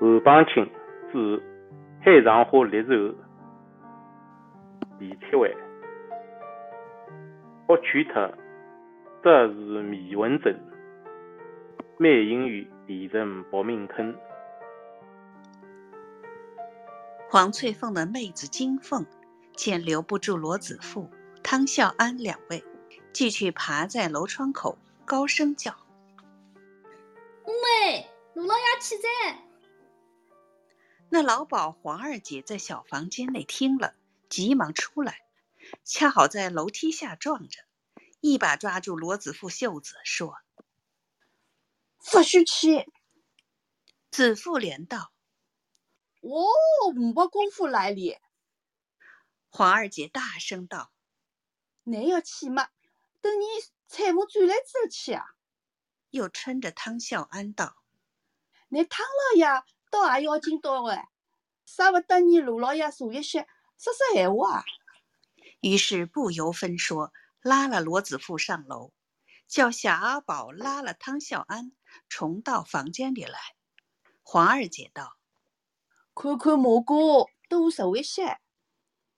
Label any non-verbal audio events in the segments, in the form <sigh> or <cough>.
后帮亲指海上花裂后被切完，剥去脱则是迷魂针，美人鱼变成薄命坑。黄翠凤的妹子金凤见留不住罗子富、汤孝安两位，继续爬在楼窗口，高声叫：“喂，罗老爷起在！”那老鸨黄二姐在小房间内听了，急忙出来，恰好在楼梯下撞着，一把抓住罗子富袖子，说：“不许去！”子富连道。我没功夫来哩。黄二姐大声道：“你要去吗？等你财务转来之后去啊。”又嗔着汤孝安道：“你汤老爷倒也要紧多哎，啥不得你罗老爷坐一些说说闲话啊。”于是不由分说，拉了罗子富上楼，叫小阿宝拉了汤孝安重到房间里来。黄二姐道。看看蘑菇多受一些。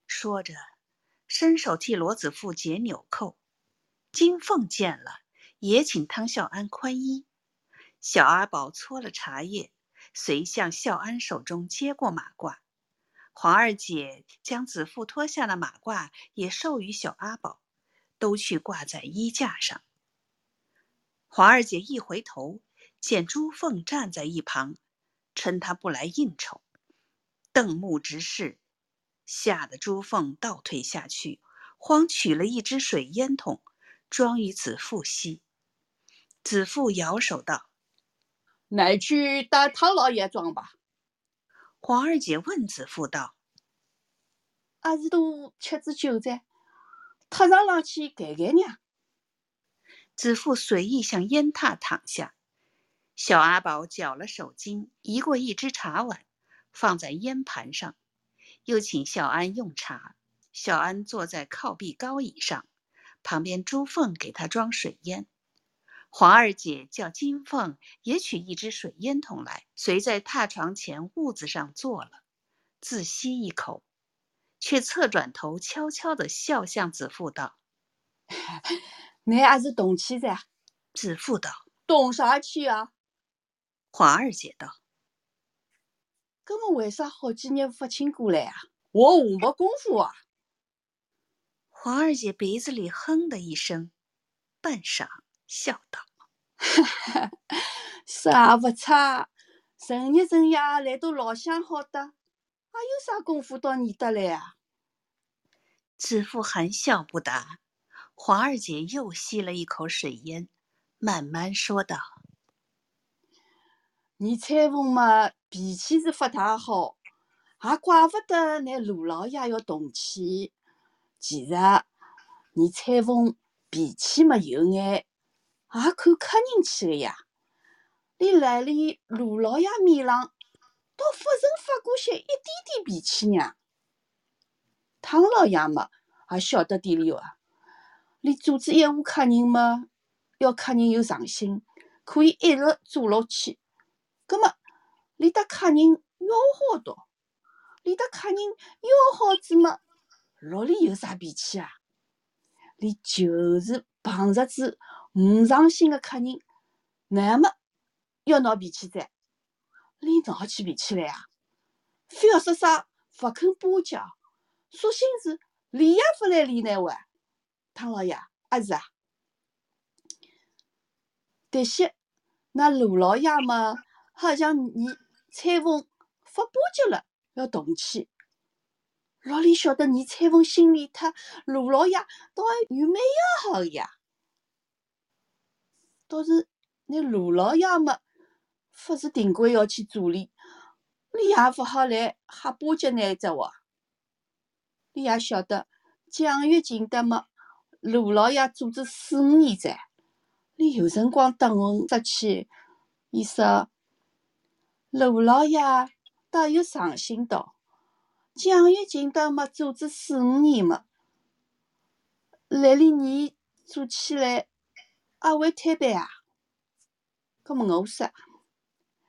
说着，伸手替罗子富解纽扣。金凤见了，也请汤孝安宽衣。小阿宝搓了茶叶，遂向孝安手中接过马褂。黄二姐将子富脱下的马褂也授予小阿宝，都去挂在衣架上。黄二姐一回头，见朱凤站在一旁，称他不来应酬。瞪目直视，吓得朱凤倒退下去，慌取了一只水烟筒，装于子父膝。子父摇手道：“乃去带汤老爷庄吧。”黄二姐问子父道：“阿是都吃支酒在，踏上浪去盖盖呢？”子父随意向烟榻躺下，小阿宝绞了手巾，移过一只茶碗。放在烟盘上，又请小安用茶。小安坐在靠壁高椅上，旁边朱凤给他装水烟。黄二姐叫金凤也取一只水烟筒来，随在榻床前痦子上坐了，自吸一口，却侧转头悄悄地笑向子父道：“你还是动气噻。”子父道：“动啥气啊？”黄二姐道。那么为啥好几年不请过来啊？我我没功夫啊！黄二姐鼻子里哼的一声，半晌笑道：“ <laughs> 哈哈，啥不差，成日成夜来都老相好的，还有啥功夫到你得来啊？”子父含笑不答。黄二姐又吸了一口水烟，慢慢说道：“你彩凤嘛？”脾气是不大好，也怪不得那陆老爷要动气。其实，你彩凤脾气嘛有眼，也看客人去的呀。你来里陆老爷面上，倒不曾发过些一点点脾气呢。汤老爷嘛，也晓得点了啊。你组织一户客人嘛，要客人有上心，可以一直做落去。葛末？连得客人要好多，连得客人要好子么？老里有啥脾气啊？你就是碰着子唔上心的客人，那么要闹脾气噻？你闹起脾气来啊？非要说啥不肯巴结，索性是理也不来理那位汤老爷，阿是啊？但是那陆老爷嘛，好像你。裁缝发巴结了，要动气。老李晓得你裁缝心里他陆老爷倒还有蛮要好的呀。倒是那罗老爷嘛，不是定规要去助理，你也不好来瞎巴结那只哇。你也晓得蒋月琴的嘛，罗老爷组织四五年噻，你有辰光等我出去，伊说。罗老爷倒有上心道：“蒋月琴倒没组织四五年嘛，来里你做起来阿会摊板啊。”搿么我说，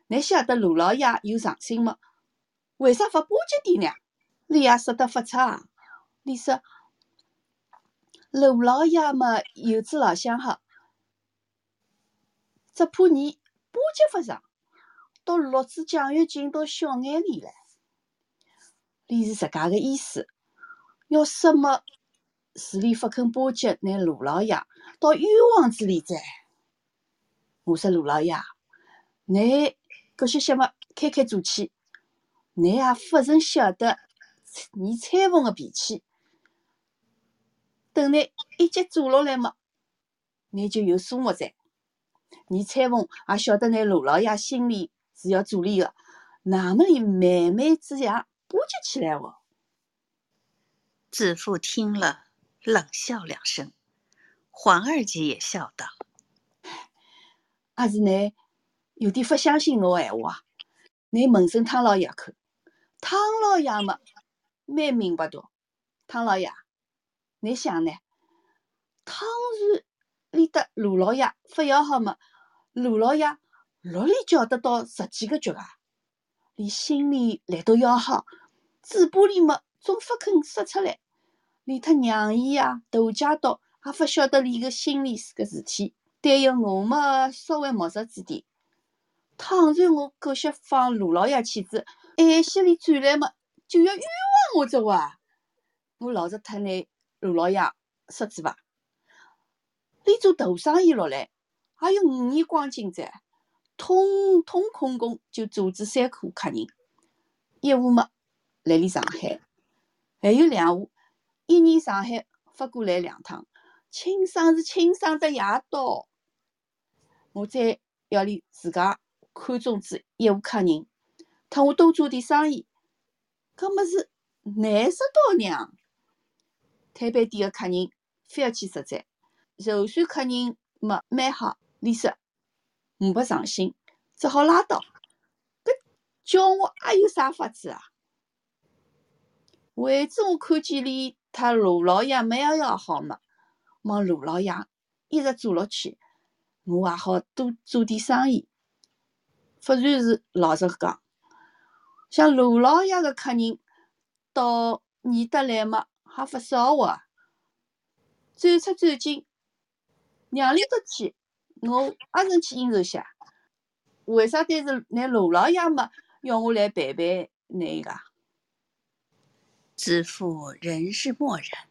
你晓得卢老爷有长心吗？为啥勿巴结点呢？你也说得发差。你说卢老爷嘛，有子老相好，只怕你巴结勿上，到落子奖学金到小眼里了。你是自家个意思，要什么事里勿肯巴结拿卢老爷到冤枉子里哉？我说卢老爷，你搿些些么开开做起，你也勿曾晓得你裁缝个脾气。等你一节做落来么，你就有数目在。你裁缝也晓得拿卢老爷心里是要做理个，哪么里慢慢子样巴结起来哦？子父听了，冷笑两声。黄二姐也笑道：“阿是你有点不相信我闲话啊？你问声汤老爷看，汤老爷嘛蛮明白的。汤老爷，你想呢？汤是理得卢老爷不要好嘛？卢老爷哪里叫得到十几个脚啊？连心里来都要好，嘴巴里嘛总不肯说出来。连他娘姨啊、大家道也勿晓得里个心里是个事体。但有我嘛稍微木实子点。倘然我狗血放罗老爷气子，暗心里转来嘛就要冤枉我只哇！我老实脱拿罗老爷说子伐？连做大生意落来，还有五年光景在，通通空工就组织三户客人，一户嘛来里上海，还有两户，一年上海发过来两趟，清爽是清爽的夜到。我再要里自家看中子一户客人，特我多做点生意，搿么是难死到娘。摊饭店个客人非要去实在，就算客人没蛮好，李说我不上心，只好拉倒。搿叫我还有啥法子啊？为子我看见里他罗老爷蛮要好嘛，望卢老爷一直做落去。我也好多做点生意，不然是老实讲，像卢老爷个客人到你得来嘛，还不少哇。转出转进，让里得去，我也曾去应酬下。为啥单是拿卢老爷嘛要我来陪陪那个？子父仍是默然，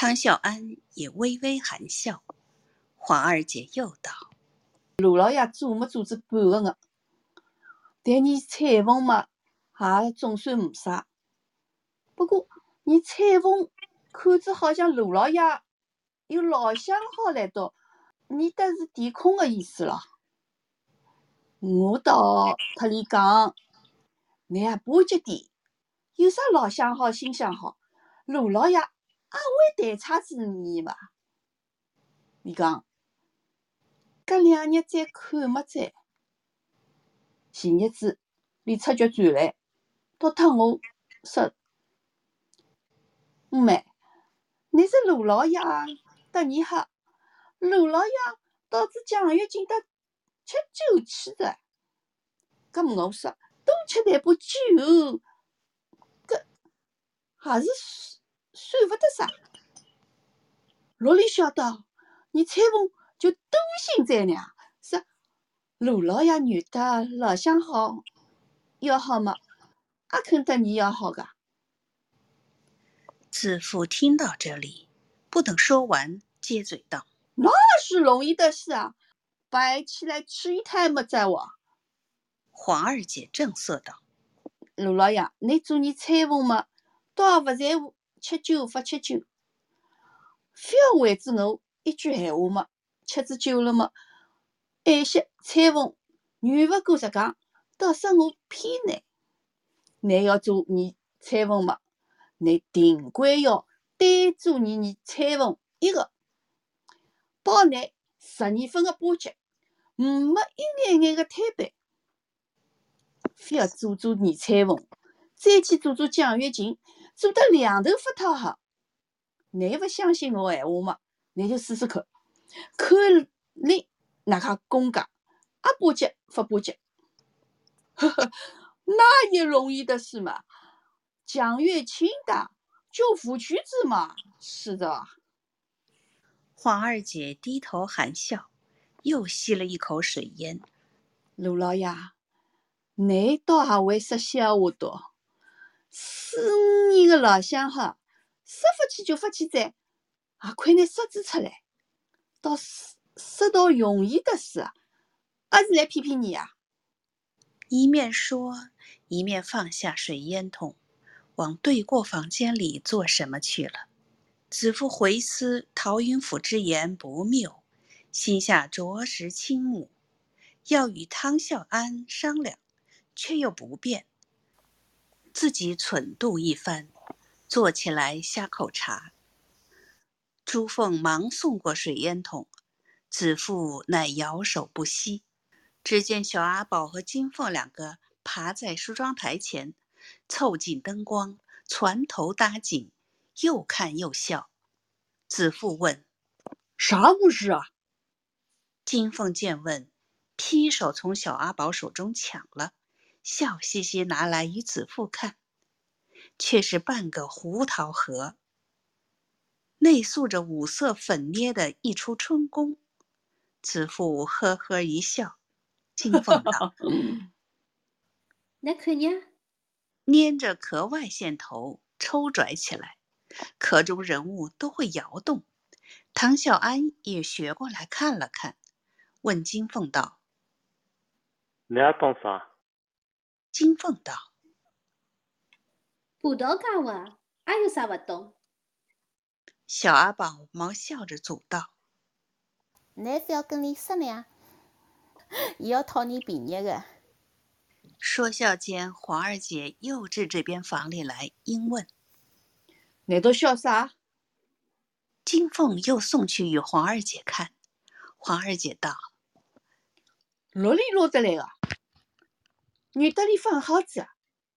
汤孝安也微微含笑。黄二姐又道：“卢老爷做没做子半个呢，但你彩凤嘛，也总算没啥。不过你彩凤看着好像卢老爷有老相好来到，你得是填空的意思了。我倒特里讲，你也巴结点，有啥老相好、新相好？陆老爷也会弹叉子你嘛？你讲。”隔两日再看么再，前日子李出脚转来，倒特我说：“五妹，你是卢老爷得你哈？卢老爷导致奖学金得吃酒去的。”搿我说多吃点把酒，搿还是算勿得啥。罗里晓得你裁缝？就多心在呢，说罗老爷女的老相好，要好嘛，也肯得你要好个。子父听到这里，不等说完，接嘴道：“那是容易的事啊，摆起来吃一摊么在我。”黄二姐正色道：“罗老爷，你做你裁缝嘛，倒也勿在乎吃酒勿吃酒，非要为着我一句闲话嘛。”吃子酒了么？爱惜彩凤，远勿过实讲，倒说我偏难。难要做你裁缝么？你定归要单做你你裁缝一个，包你十二分的巴结，没一眼眼的摊板。非要做做你裁缝，再去做做奖学金，做得两头不讨好。你勿相信我闲话么？你就试试看。看你哪卡公家，阿巴结不巴结？呵呵，那也容易的事嘛，蒋月清的就副曲子嘛，是的。黄二姐低头含笑，又吸了一口水烟。陆老爷，你倒还会说笑话多。四五年的老相好，说发起就发起哉，也快拿说子出来，倒说说到容易的事啊，还是来骗骗你啊？一面说，一面放下水烟筒，往对过房间里做什么去了。子父回思陶云甫之言不谬，心下着实倾慕，要与汤孝安商量，却又不便，自己蠢度一番，坐起来下口茶。朱凤忙送过水烟筒，子父乃摇手不息。只见小阿宝和金凤两个爬在梳妆台前，凑近灯光，船头搭景。又看又笑，子父问：“啥物事啊？”金凤见问，劈手从小阿宝手中抢了，笑嘻嘻拿来与子父看，却是半个胡桃核，内塑着五色粉捏的一出春宫。子父呵呵一笑，金凤道：“那可捏。”捏着壳外线头抽拽起来。壳中人物都会摇动，唐小安也学过来看了看，问金凤道：“你还懂啥？”金凤道：“不道讲话，还有啥不懂？”小阿宝忙笑着阻道：“你非要跟你商量，<laughs> 也要讨你便宜的。”说笑间，黄二姐又至这边房里来，应问。你都笑啥？金凤又送去与黄二姐看。黄二姐道：“落里落得来个，女的里放好子，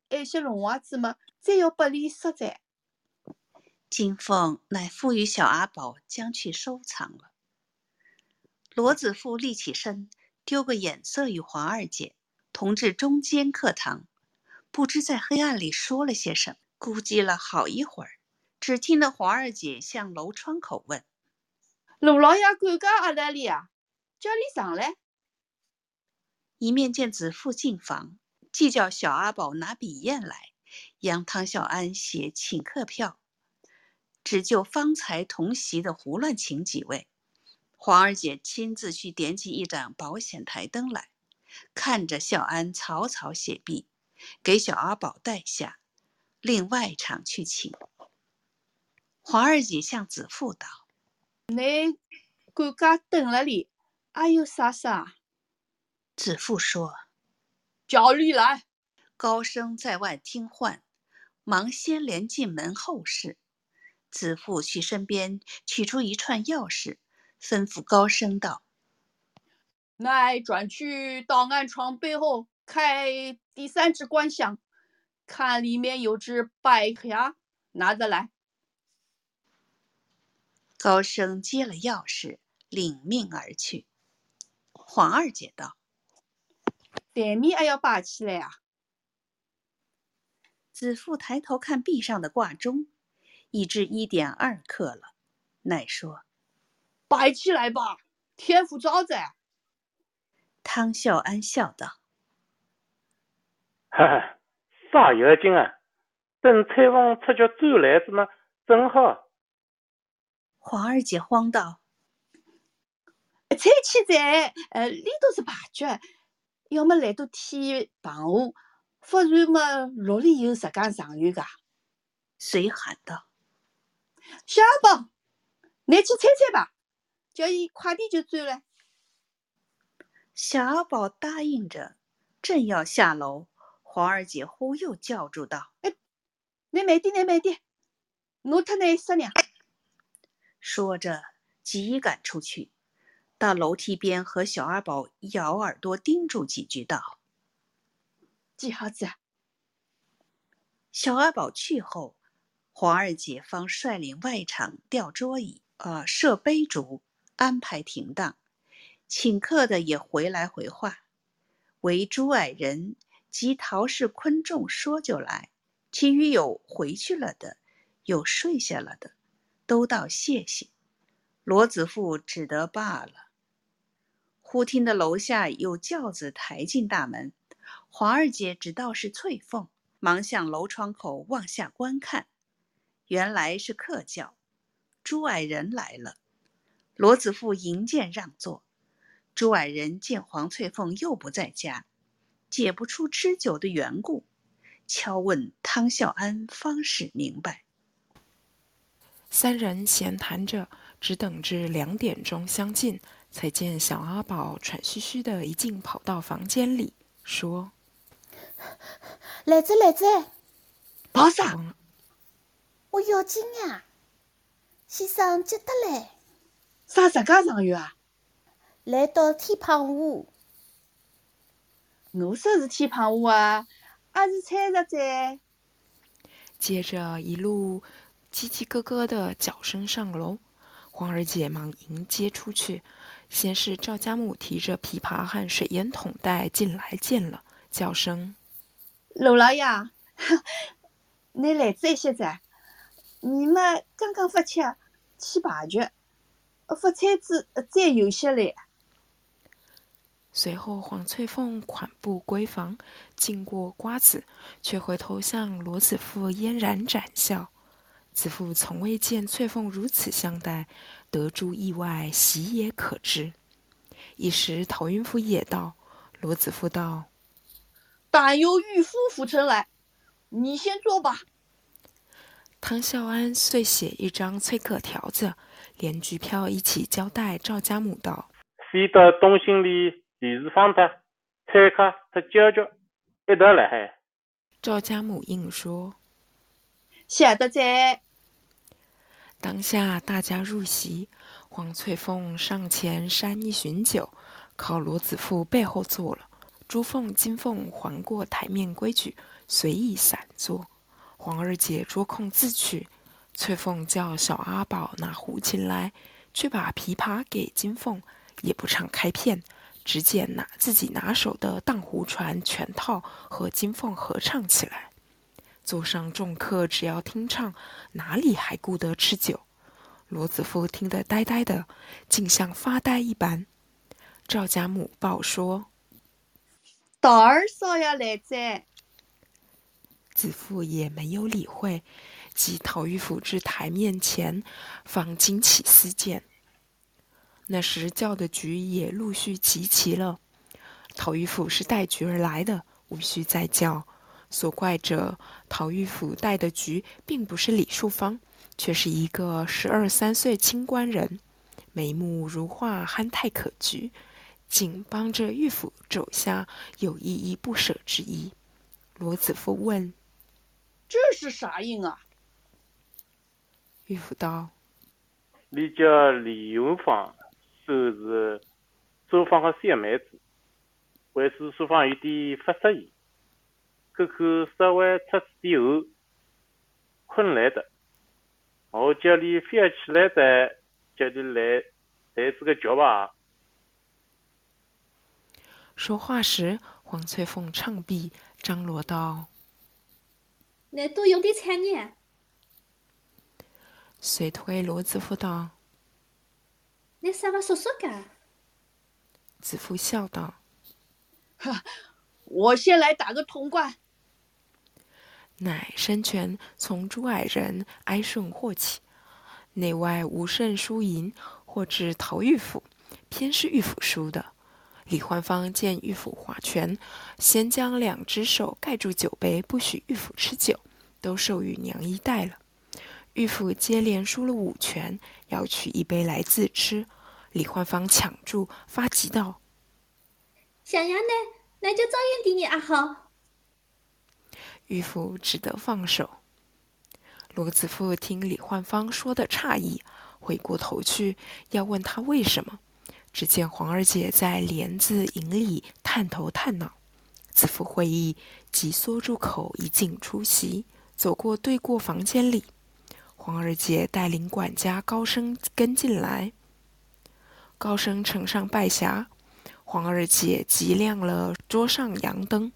爱些龙娃子嘛，再要拨里赊债。”金凤乃赋予小阿宝将去收藏了。罗子富立起身，丢个眼色与黄二姐，同至中间课堂，不知在黑暗里说了些什么，估计了好一会儿。只听得黄二姐向楼窗口问：“卢老爷管家阿达里啊？叫你上来。”一面见子父进房，即叫小阿宝拿笔砚来，央汤小安写请客票，只就方才同席的胡乱请几位。黄二姐亲自去点起一盏保险台灯来，看着小安草草写毕，给小阿宝带下，另外场去请。黄二姐向子父道：“你管家等了里，还有啥事？”子父说：“叫你来。”高升在外听唤，忙先连进门后事。子父去身边取出一串钥匙，吩咐高升道：“乃转去档案床背后开第三只官箱，看里面有只白牙，拿着来。”高升接了钥匙，领命而去。黄二姐道：“台面还要摆起来啊！”子父抬头看壁上的挂钟，已至一点二刻了，乃说：“摆起来吧，天不早哉。”汤孝安笑道：“哈哈，啥要紧啊？等彩凤出脚走来子嘛，正好。”黄二姐慌道：“彩旗在，呃，里头是牌局，要么来到天棚下，不然么，落里有十间上院噶。”谁喊道：“小阿宝，你去猜猜吧，叫伊快点就走了。”小阿宝答应着，正要下楼，黄二姐忽又叫住道：“哎，你慢点，你慢点，我特你商量。”说着，急赶出去，到楼梯边和小阿宝咬耳朵叮嘱几句，道：“记好子。”小阿宝去后，黄二姐方率领外场吊桌椅，呃，设杯烛，安排停当，请客的也回来回话，唯朱矮人及陶氏昆仲说就来，其余有回去了的，有睡下了的，都道谢谢。罗子富只得罢了。忽听得楼下有轿子抬进大门，黄二姐只道是翠凤，忙向楼窗口往下观看，原来是客轿，朱矮人来了。罗子富迎见让座，朱矮人见黄翠凤又不在家，解不出吃酒的缘故，敲问汤孝安，方始明白。三人闲谈着，只等至两点钟相近，才见小阿宝喘吁吁的一进跑到房间里，说：“来着来着，跑啥？我要紧呀，先生急得来，啥自家上月啊？来到天棚屋，我说是天棚屋啊，还是猜着在？接着一路叽叽咯咯的脚声上楼，黄二姐忙迎接出去。先是赵家木提着琵琶和水烟筒袋进来见了，叫声罗老爷，<laughs> 你来这些噻？你们刚刚发吃去排局，发菜子再有些来。随后，黄翠凤款步闺房，经过瓜子，却回头向罗子富嫣然展笑。子父从未见翠凤如此相待，得诸意外，喜也可知。一时陶云甫也到，罗子父道但由御夫府城来，你先坐吧。：“汤孝安遂写一张催客条子，连局票一起交代赵家母道。”先到东兴里李氏方的，催客特娇娇一道来海。赵家母应说。晓得在。当下大家入席，黄翠凤上前扇一巡酒，靠罗子富背后坐了。朱凤、金凤环过台面规矩，随意散坐。黄二姐捉空自去，翠凤叫小阿宝拿胡琴来，却把琵琶给金凤，也不唱开片，只捡拿自己拿手的《荡湖船》全套和金凤合唱起来。座上众客只要听唱，哪里还顾得吃酒？罗子富听得呆呆的，竟像发呆一般。赵家母报说，大儿少爷来在。子父也没有理会，即陶玉甫至台面前，方惊起思见。那时叫的局也陆续集齐了，陶玉甫是带局而来的，无需再叫。所怪者，陶玉甫带的局并不是李树芳，却是一个十二三岁清官人，眉目如画，憨态可掬，竟帮着玉甫走下，有依依不舍之意。罗子夫问这是啥印啊？玉甫道你叫李云芳，收是周芳的三妹子，为使书房有点发适意，口口稍微出事点后，困来的。我叫你非要起来的，叫你来来这个觉吧。：“说话时，黄翠凤唱毕，张罗道。”难道有点残忍？随推罗子富道，你啥个说说噶？子富笑道我先来打个通关。：“乃伸拳从朱矮人哀顺获起，内外无甚输赢，或至陶玉府，偏是玉府输的。李焕芳见玉府划拳，先将两只手盖住酒杯，不许玉府吃酒，都授予娘一带了。玉府接连输了五拳，要取一杯来自吃。李焕芳抢住，发急道想呀呢，那就照应给你阿好。玉甫只得放手。罗子富听李焕芳说的诧异，回过头去要问他为什么，只见黄二姐在帘子营里探头探脑。子富会意，即缩住口，一进出席，走过对过房间里。黄二姐带领管家高升跟进来。高升呈上拜匣，黄二姐即亮了桌上洋灯。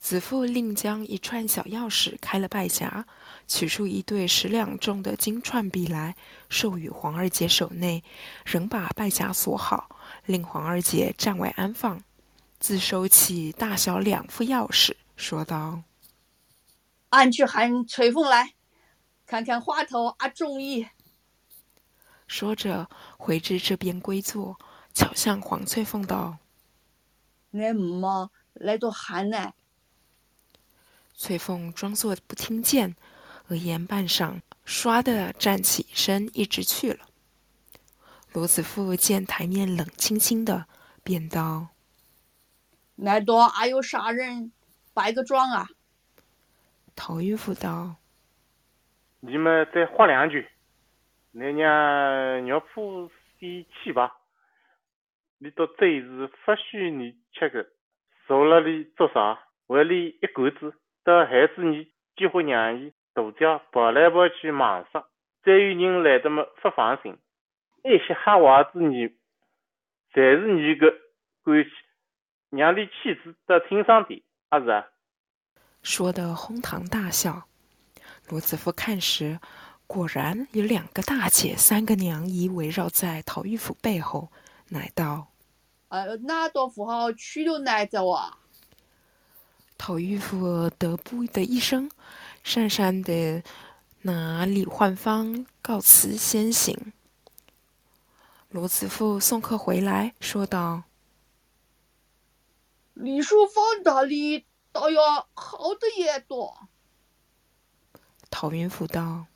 子父另将一串小钥匙开了拜匣，取出一对十两重的金串币来，授予黄二姐手内，仍把拜匣锁好，令黄二姐暂为安放，自收起大小两副钥匙，说道：“俺去喊翠凤来，看看花头阿中意。”说着，回至这边归坐，巧向黄翠凤道：“俺妈来到喊呢。”翠凤装作不听见，额言半晌，唰的站起身，一直去了。罗子富见台面冷清清的，便道：“难道还有啥人摆个妆啊？”陶玉福道：“你们再喝两句，那让岳父先去吧。你到这时不许你吃个，坐那里做啥？怀里一棍子。到孩子你几乎让伊大叫跑来跑去忙死，再有人来的么不放心，那些瞎娃子你，侪是你个关系，让你妻子到厅上的，阿是啊？说的哄堂大笑。罗子富看时，果然有两个大姐、三个娘姨围绕在陶玉府背后，乃道：“呃，那多富豪去了哪着啊？”陶玉福得不的一声，讪讪的拿李焕芳告辞先行。罗子富送客回来，说道：“李淑芳哪里倒要好的也多。”陶云福道：“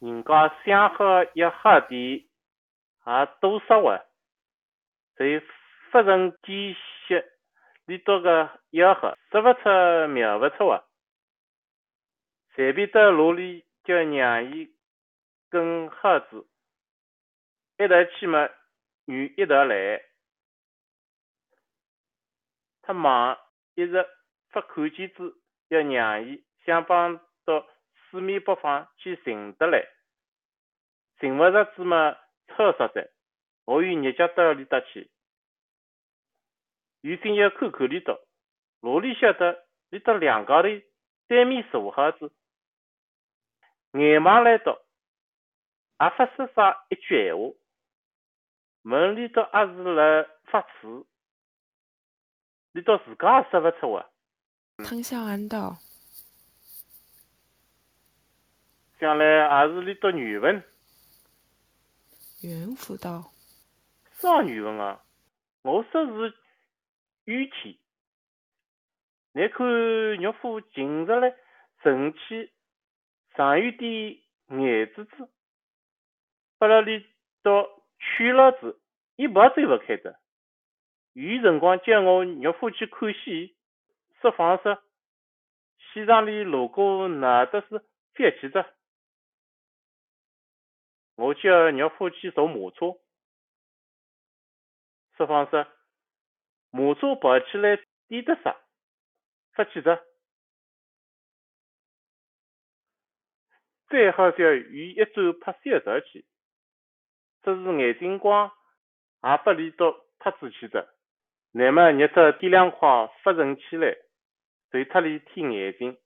人家想喝一喝的，也多少位？谁夫人见血？”你多个吆喝，说不出，描不出啊！随便到路里叫娘姨跟孩子一头去嘛，女一头来。他忙一直不看见子，要娘姨想帮到四面八方去寻得来，寻不着子嘛，吵啥子？我与日家到里搭去。有心要看看里头，哪里晓得里头两高头对面坐好子，眼忙来到，也不说啥一句闲话，门里头也是辣发迟，里头自家也说不出话。汤小安道：“将来也是里头缘分。”袁福道：“啥缘分啊？我说是。”雨天，你看岳父近日来晨起，尚有点眼珠子，把那里到去了子，一步走不开的。有辰光叫我岳父去看戏，说方说戏场里如果哪都是憋气的，我叫岳父去坐马车，说方说。马车跑起来颠得啥？不记得。再好叫与一走拍小道去，只是眼睛光，也不离到拍子去的。乃末日头点两块发沉起来，随他里添眼睛，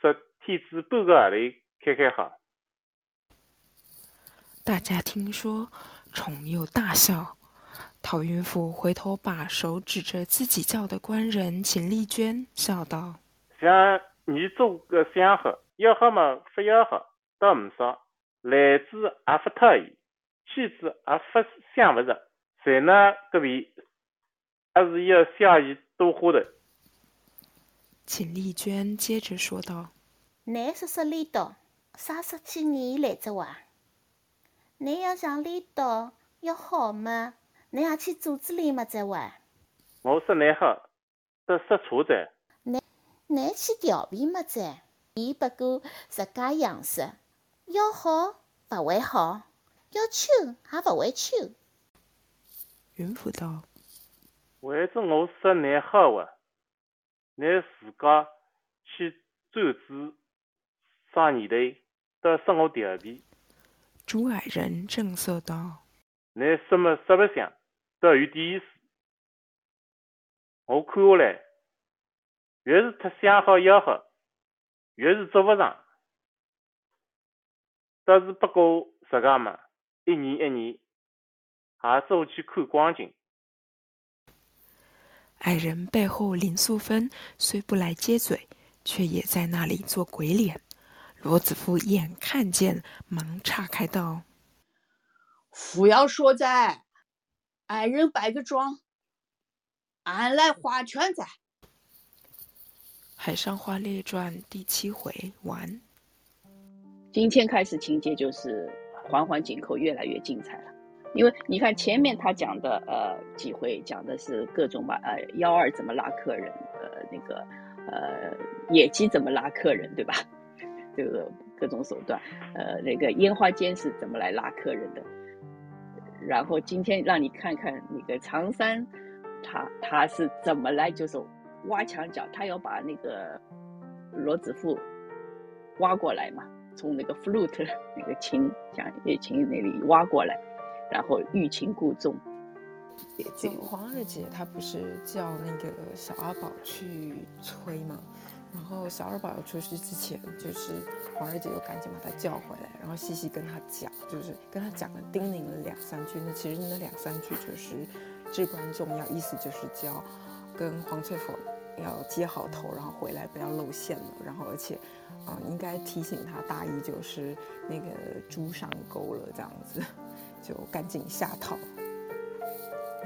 说天子半个盒里开开好。大家听说，宠又大笑。陶云甫回头把手指着自己叫的官人秦丽娟，笑道：“像你做个相好，要好嘛不要好，倒唔少。来之也不特意，去之也不想不着，在那各位，还是要下伊多花的。”秦丽娟接着说道：“你说说里头，啥十几年来着哇？你要想里头要好嘛？”你也去组织里么，在玩。我说你好，得说错的。你你去调皮么，在。伊不过自家样式，要好勿会好，要丑也勿会丑。云福道：“为着我说你好话，你自家去组织啥年头，都说我调皮。”朱矮人正色道：“你什么说不想？”都有点意思。我看下来，越是太想好要好，越是做勿上。倒是不过自家嘛，一年一年，也是去看光景。矮人背后林素芬虽不来接嘴，却也在那里做鬼脸。罗子夫眼看见，忙岔开道：“不要说在，爱人摆个妆，俺来画圈在。”《海上花列传》第七回完。今天开始情节就是环环紧扣，越来越精彩了。因为你看前面他讲的呃几回讲的是各种嘛呃幺二怎么拉客人，呃那个呃野鸡怎么拉客人，对吧？<laughs> 这个各种手段，呃那个烟花间是怎么来拉客人的？然后今天让你看看那个常山，他他是怎么来就是挖墙脚，他要把那个罗子富挖过来嘛，从那个 flute 那个琴像乐琴那里挖过来。然后欲擒故纵。就黄二姐她不是叫那个小阿宝去催吗？然后小二宝要出去之前，就是黄二姐又赶紧把他叫回来，然后细细跟他讲，就是跟他讲了叮咛了两三句。那其实那两三句就是至关重要，意思就是叫跟黄翠凤要接好头，然后回来不要露馅了。然后而且啊，应该提醒他大意就是那个猪上钩了这样子。<laughs> 就赶紧下套，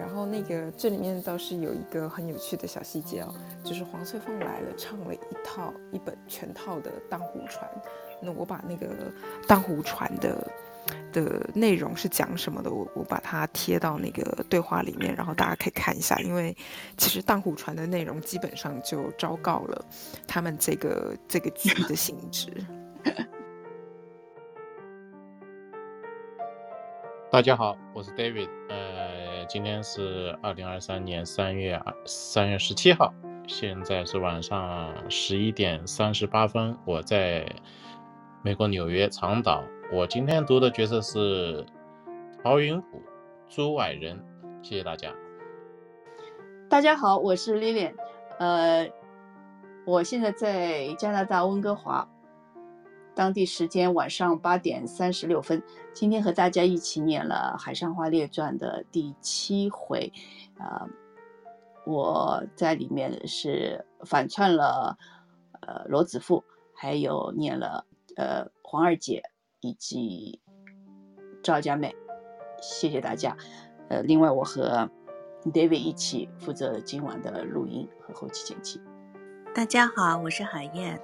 然后那个这里面倒是有一个很有趣的小细节哦，就是黄翠凤来了，唱了一套一本全套的《荡湖船》，那我把那个《荡湖船》的的内容是讲什么的，我我把它贴到那个对话里面，然后大家可以看一下，因为其实《荡湖船》的内容基本上就昭告了他们这个这个剧的性质。<laughs> 大家好，我是 David。呃，今天是二零二三年三月二三月十七号，现在是晚上十一点三十八分。我在美国纽约长岛。我今天读的角色是陶云虎，朱婉人。谢谢大家。大家好，我是 Lily，。呃，我现在在加拿大温哥华。当地时间晚上八点三十六分，今天和大家一起念了《海上花列传》的第七回，啊，我在里面是反串了呃罗子富，还有念了呃黄二姐以及赵佳妹，谢谢大家。呃，另外我和 David 一起负责今晚的录音和后期剪辑。大家好，我是海燕。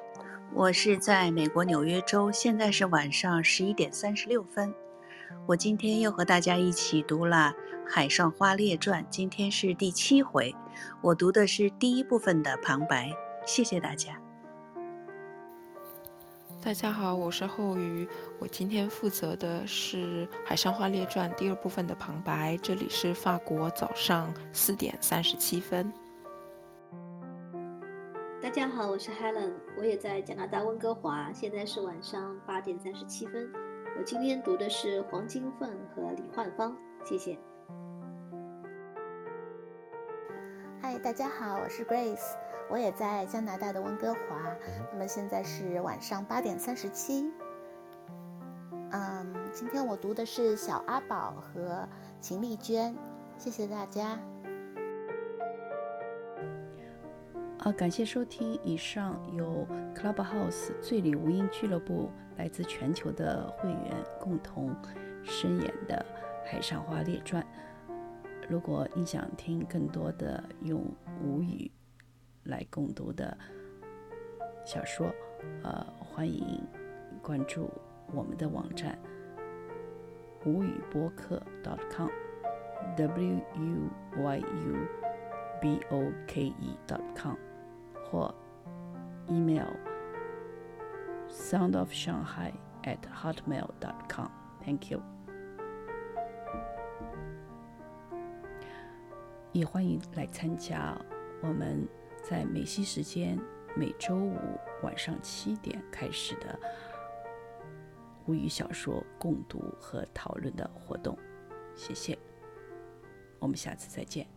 我是在美国纽约州，现在是晚上十一点三十六分。我今天又和大家一起读了《海上花列传》，今天是第七回，我读的是第一部分的旁白。谢谢大家。大家好，我是后鱼，我今天负责的是《海上花列传》第二部分的旁白。这里是法国早上四点三十七分。大家好，我是 Helen，我也在加拿大温哥华，现在是晚上八点三十七分。我今天读的是黄金凤和李焕芳，谢谢。嗨，大家好，我是 Grace，我也在加拿大的温哥华，那么现在是晚上八点三十七。嗯，今天我读的是小阿宝和秦丽娟，谢谢大家。啊，感谢收听！以上由 Clubhouse 醉里无音俱乐部来自全球的会员共同声演的《海上花列传》。如果你想听更多的用吴语来共读的小说，呃，欢迎关注我们的网站吴语播客 .com，w u y u b o k e .com。或 email soundofshanghai at hotmail dot com. Thank you. 也欢迎来参加我们在美西时间每周五晚上七点开始的无语小说共读和讨论的活动。谢谢，我们下次再见。